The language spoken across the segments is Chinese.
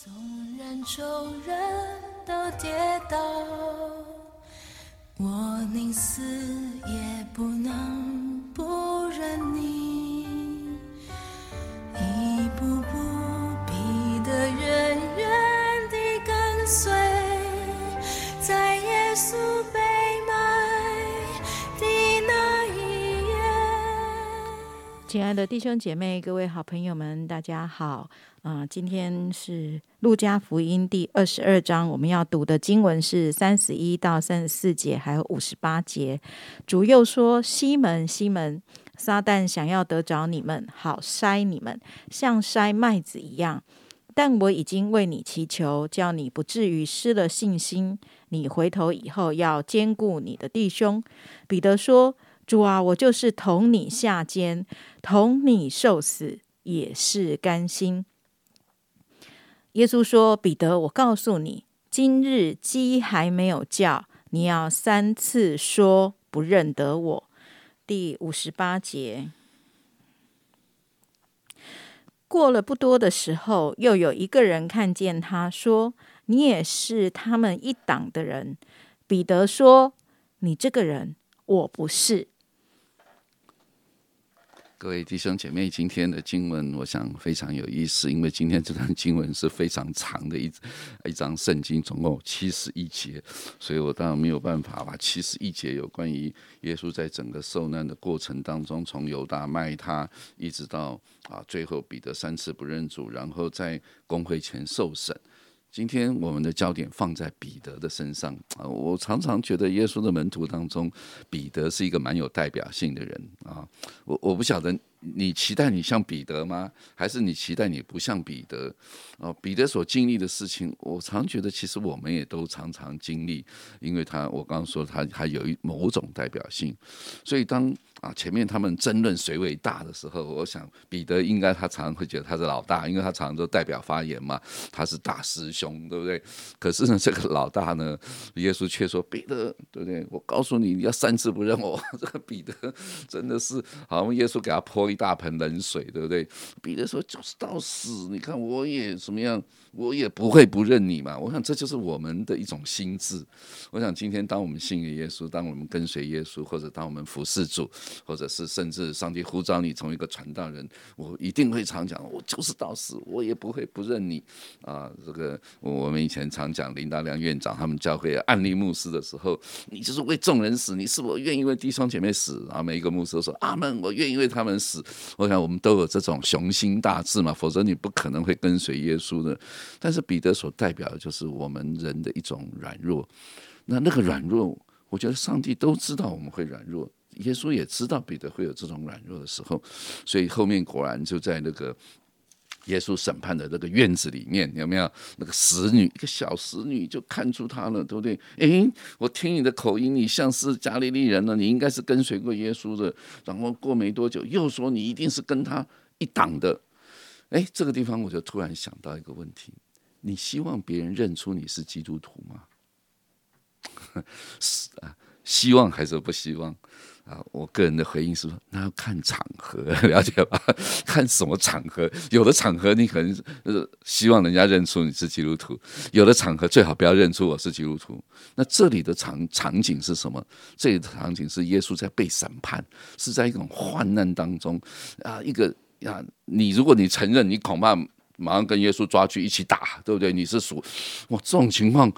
纵然众人都跌倒，我宁死也不能亲爱的弟兄姐妹、各位好朋友们，大家好。啊、今天是路加福音第二十二章，我们要读的经文是三十一到三十四节，还有五十八节。主又说：“西门，西门，撒旦想要得着你们，好筛你们，像筛麦子一样。但我已经为你祈求，叫你不至于失了信心。你回头以后要兼顾你的弟兄。”彼得说：“主啊，我就是同你下监，同你受死，也是甘心。”耶稣说：“彼得，我告诉你，今日鸡还没有叫，你要三次说不认得我。”第五十八节。过了不多的时候，又有一个人看见他，说：“你也是他们一党的人。”彼得说：“你这个人，我不是。”各位弟兄姐妹，今天的经文我想非常有意思，因为今天这段经文是非常长的一 一张圣经，总共七十一节，所以我当然没有办法把七十一节有关于耶稣在整个受难的过程当中，从犹大卖他，一直到啊最后彼得三次不认主，然后在公会前受审。今天我们的焦点放在彼得的身上啊，我常常觉得耶稣的门徒当中，彼得是一个蛮有代表性的人啊。我我不晓得你期待你像彼得吗？还是你期待你不像彼得？哦，彼得所经历的事情，我常觉得其实我们也都常常经历，因为他我刚刚说他还有一某种代表性，所以当啊前面他们争论谁为大的时候，我想彼得应该他常常会觉得他是老大，因为他常常都代表发言嘛，他是大师兄，对不对？可是呢，这个老大呢，耶稣却说彼得，对不对？我告诉你，你要三次不认我。这个彼得真的是，好像耶稣给他泼一大盆冷水，对不对？彼得说就是到死，你看我也什么样，我也不会不认你嘛。我想这就是我们的一种心智。我想今天当我们信耶稣，当我们跟随耶稣，或者当我们服侍主，或者是甚至上帝呼召你成为一个传道人，我一定会常讲，我就是到死，我也不会不认你啊。这个我们以前常讲林大亮院长他们教会案例牧师的时候，你就是为众人死，你是否愿意为弟兄姐妹死？然后每一个牧师都说阿门，我愿意为他们死。我想我们都有这种雄心大志嘛，否则你不可能会跟随耶稣的。但是彼得所代表的就是我们人的一种软弱，那那个软弱，我觉得上帝都知道我们会软弱，耶稣也知道彼得会有这种软弱的时候，所以后面果然就在那个。耶稣审判的那个院子里面，有没有那个使女，一个小使女就看出他了，对不对？诶，我听你的口音，你像是加利利人呢，你应该是跟随过耶稣的。然后过没多久，又说你一定是跟他一党的。诶，这个地方我就突然想到一个问题：你希望别人认出你是基督徒吗？是啊，希望还是不希望？啊，我个人的回应是说，那要看场合，了解吧？看什么场合？有的场合你可能呃希望人家认出你是基督徒，有的场合最好不要认出我是基督徒。那这里的场场景是什么？这里的场景是耶稣在被审判，是在一种患难当中啊，一个啊，你如果你承认，你恐怕马上跟耶稣抓去一起打，对不对？你是属哇这种情况。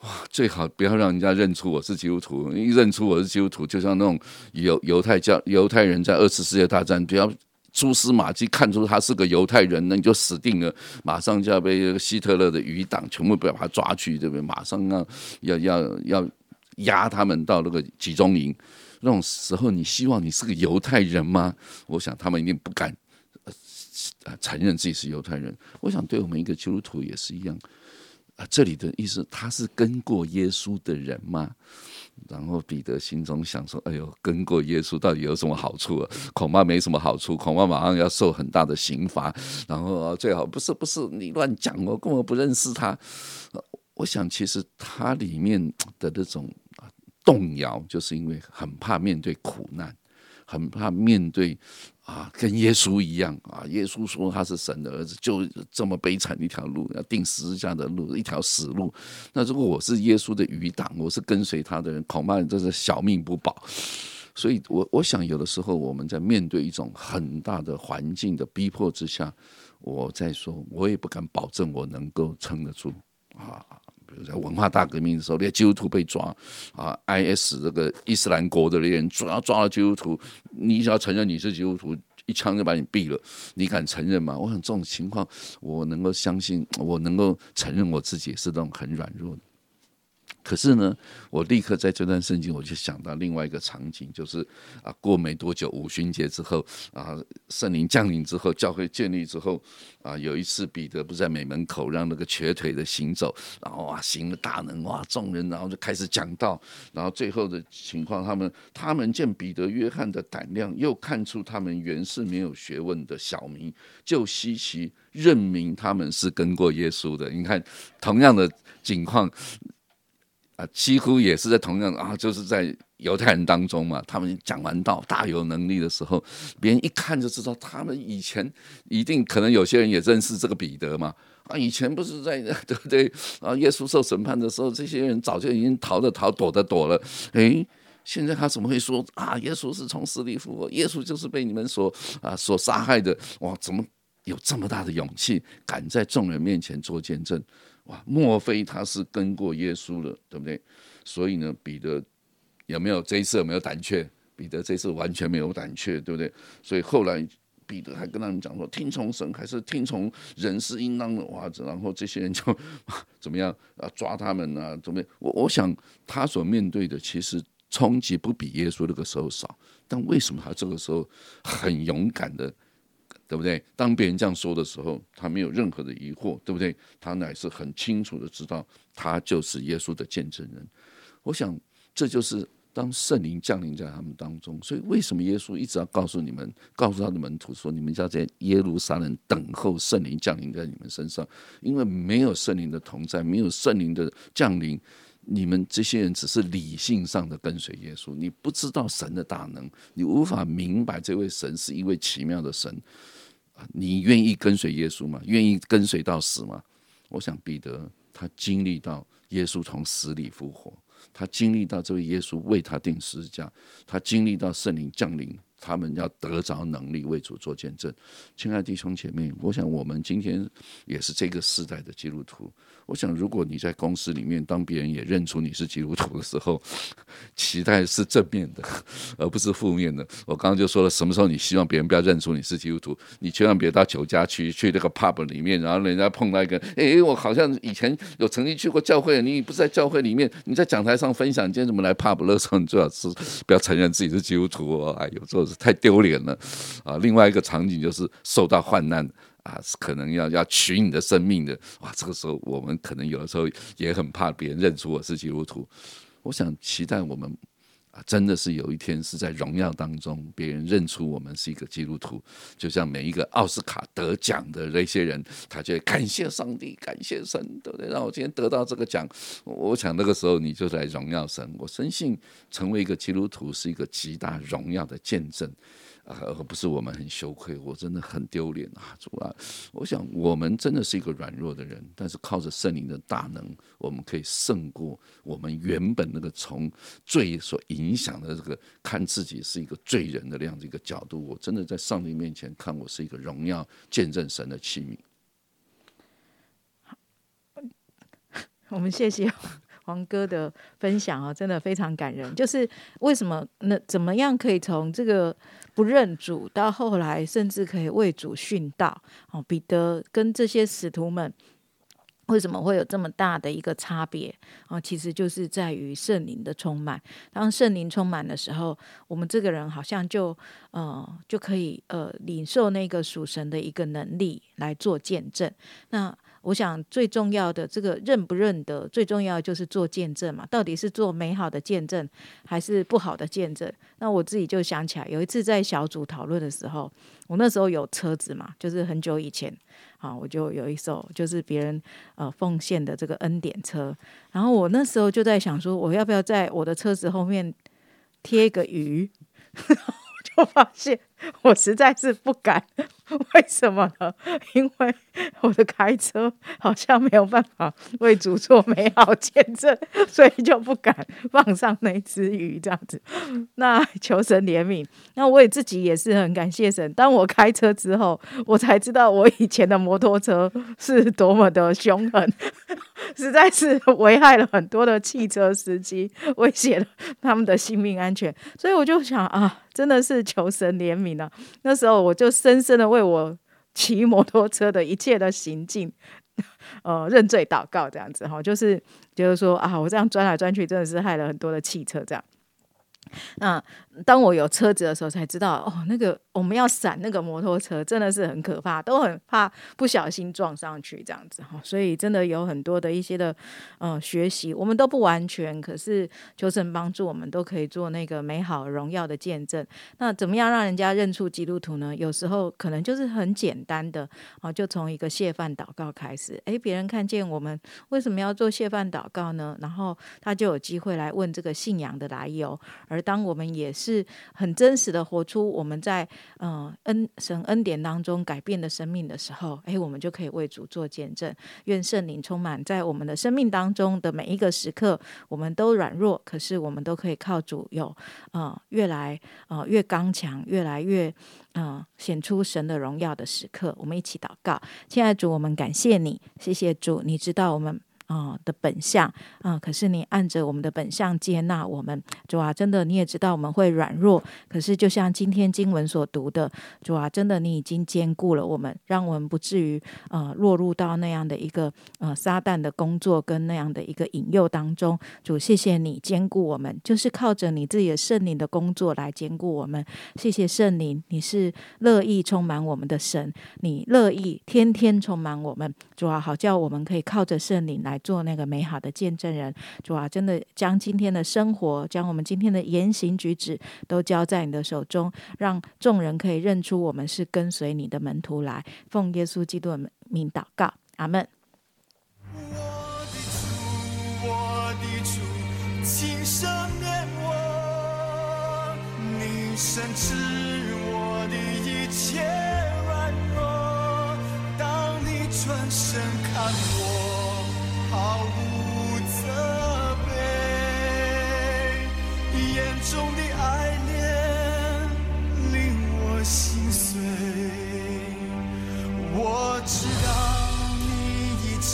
哇，最好不要让人家认出我是基督徒，一认出我是基督徒，就像那种犹犹太教犹太人在二次世界大战，不要蛛丝马迹看出他是个犹太人，那你就死定了，马上就要被希特勒的余党全部把他抓去，对不对？马上要要要要压他们到那个集中营，那种时候，你希望你是个犹太人吗？我想他们一定不敢呃承认自己是犹太人。我想对我们一个基督徒也是一样。啊，这里的意思，他是跟过耶稣的人吗？然后彼得心中想说：“哎呦，跟过耶稣到底有什么好处啊？恐怕没什么好处，恐怕马上要受很大的刑罚。然后最好不是不是你乱讲，我根本不认识他。我想，其实他里面的那种动摇，就是因为很怕面对苦难，很怕面对啊，跟耶稣一样啊。耶稣说他是神的儿子，就这么悲惨一条路，要定十字架的路，一条死路。那如果我是耶稣的余党，我是跟随他的人，恐怕这是小命不保。所以，我我想有的时候我们在面对一种很大的环境的逼迫之下，我在说，我也不敢保证我能够撑得住啊。在文化大革命的时候，那些基督徒被抓啊，IS 这个伊斯兰国的那些人主要抓了基督徒，你只要承认你是基督徒，一枪就把你毙了，你敢承认吗？我想这种情况，我能够相信，我能够承认我自己是那种很软弱的。可是呢，我立刻在这段圣经，我就想到另外一个场景，就是啊，过没多久五旬节之后啊，圣灵降临之后，教会建立之后啊，有一次彼得不在美门口让那个瘸腿的行走，然后哇行了大能哇，众人然后就开始讲道，然后最后的情况，他们他们见彼得、约翰的胆量，又看出他们原是没有学问的小民，就稀奇认明他们是跟过耶稣的。你看同样的情况。啊，几乎也是在同样啊，就是在犹太人当中嘛。他们讲完道大有能力的时候，别人一看就知道，他们以前一定可能有些人也认识这个彼得嘛。啊，以前不是在 对不对？啊，耶稣受审判的时候，这些人早就已经逃的逃，躲的躲了。诶，现在他怎么会说啊？耶稣是从死里复活，耶稣就是被你们所啊所杀害的。哇，怎么有这么大的勇气，敢在众人面前做见证？哇，莫非他是跟过耶稣了，对不对？所以呢，彼得有没有这一次有没有胆怯？彼得这次完全没有胆怯，对不对？所以后来彼得还跟他们讲说：听从神还是听从人是应当的。哇，然后这些人就 怎么样啊？抓他们啊？怎么样？我我想他所面对的其实冲击不比耶稣那个时候少，但为什么他这个时候很勇敢的？对不对？当别人这样说的时候，他没有任何的疑惑，对不对？他乃是很清楚的知道，他就是耶稣的见证人。我想，这就是当圣灵降临在他们当中。所以，为什么耶稣一直要告诉你们，告诉他的门徒说，你们要在耶路撒冷等候圣灵降临在你们身上？因为没有圣灵的同在，没有圣灵的降临。你们这些人只是理性上的跟随耶稣，你不知道神的大能，你无法明白这位神是一位奇妙的神。你愿意跟随耶稣吗？愿意跟随到死吗？我想彼得他经历到耶稣从死里复活，他经历到这位耶稣为他定十字架，他经历到圣灵降临。他们要得着能力为主做见证，亲爱的弟兄姐妹，我想我们今天也是这个时代的基督徒。我想，如果你在公司里面，当别人也认出你是基督徒的时候，期待是正面的，而不是负面的。我刚刚就说了，什么时候你希望别人不要认出你是基督徒？你千万别到酒家去，去那个 pub 里面，然后人家碰到一个，哎，我好像以前有曾经去过教会，你不是在教会里面，你在讲台上分享，今天怎么来 pub 的时候，你最好是不要承认自己是基督徒哦。哎呦，太丢脸了啊！另外一个场景就是受到患难啊，是可能要要取你的生命的哇！这个时候我们可能有的时候也很怕别人认出我是基督徒。我想期待我们啊，真的是有一天是在荣耀当中，别人认出我们是一个基督徒，就像每一个奥斯卡得奖的那些人，他就感谢上帝，感谢神，对不对？让我今天得到这个奖。我想那个时候你就在荣耀神。我深信成为一个基督徒是一个极大荣耀的见证。而不是我们很羞愧，我真的很丢脸啊！主啊，我想我们真的是一个软弱的人，但是靠着圣灵的大能，我们可以胜过我们原本那个从罪所影响的这个看自己是一个罪人的那样的一个角度。我真的在上帝面前看我是一个荣耀见证神的器皿。我们谢谢。黄哥的分享啊，真的非常感人。就是为什么那怎么样可以从这个不认主到后来，甚至可以为主殉道？哦，彼得跟这些使徒们为什么会有这么大的一个差别？哦，其实就是在于圣灵的充满。当圣灵充满的时候，我们这个人好像就呃就可以呃领受那个属神的一个能力来做见证。那我想最重要的这个认不认得，最重要就是做见证嘛。到底是做美好的见证，还是不好的见证？那我自己就想起来，有一次在小组讨论的时候，我那时候有车子嘛，就是很久以前，啊，我就有一艘就是别人呃奉献的这个恩典车，然后我那时候就在想说，我要不要在我的车子后面贴一个鱼？就发现我实在是不敢，为什么呢？因为我的开车好像没有办法为主做美好见证，所以就不敢放上那只鱼这样子。那求神怜悯。那我也自己也是很感谢神。当我开车之后，我才知道我以前的摩托车是多么的凶狠，实在是危害了很多的汽车司机，威胁了他们的性命安全。所以我就想啊。真的是求神怜悯啊！那时候我就深深的为我骑摩托车的一切的行径，呃，认罪祷告，这样子哈，就是觉得说啊，我这样钻来钻去，真的是害了很多的汽车，这样。那当我有车子的时候，才知道哦，那个我们要闪那个摩托车，真的是很可怕，都很怕不小心撞上去这样子哈。所以真的有很多的一些的呃学习，我们都不完全，可是求神帮助我们，都可以做那个美好荣耀的见证。那怎么样让人家认出基督徒呢？有时候可能就是很简单的啊，就从一个谢饭祷告开始。诶，别人看见我们为什么要做谢饭祷告呢？然后他就有机会来问这个信仰的来由。而当我们也是很真实的活出我们在嗯恩神恩典当中改变的生命的时候，哎，我们就可以为主做见证。愿圣灵充满在我们的生命当中的每一个时刻，我们都软弱，可是我们都可以靠主有呃越来呃越刚强，越来越嗯显出神的荣耀的时刻。我们一起祷告，亲爱的主，我们感谢你，谢谢主，你知道我们。啊的本相啊，可是你按着我们的本相接纳我们，主啊，真的你也知道我们会软弱，可是就像今天经文所读的，主啊，真的你已经兼顾了我们，让我们不至于呃落入到那样的一个呃撒旦的工作跟那样的一个引诱当中。主，谢谢你兼顾我们，就是靠着你自己的圣灵的工作来兼顾我们。谢谢圣灵，你是乐意充满我们的神，你乐意天天充满我们，主啊，好叫我们可以靠着圣灵来。来做那个美好的见证人，主啊，真的将今天的生活，将我们今天的言行举止都交在你的手中，让众人可以认出我们是跟随你的门徒来。奉耶稣基督的名祷告，阿门。转身看我。毫无责备，眼中的爱恋令我心碎。我知道你已经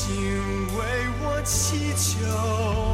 为我祈求。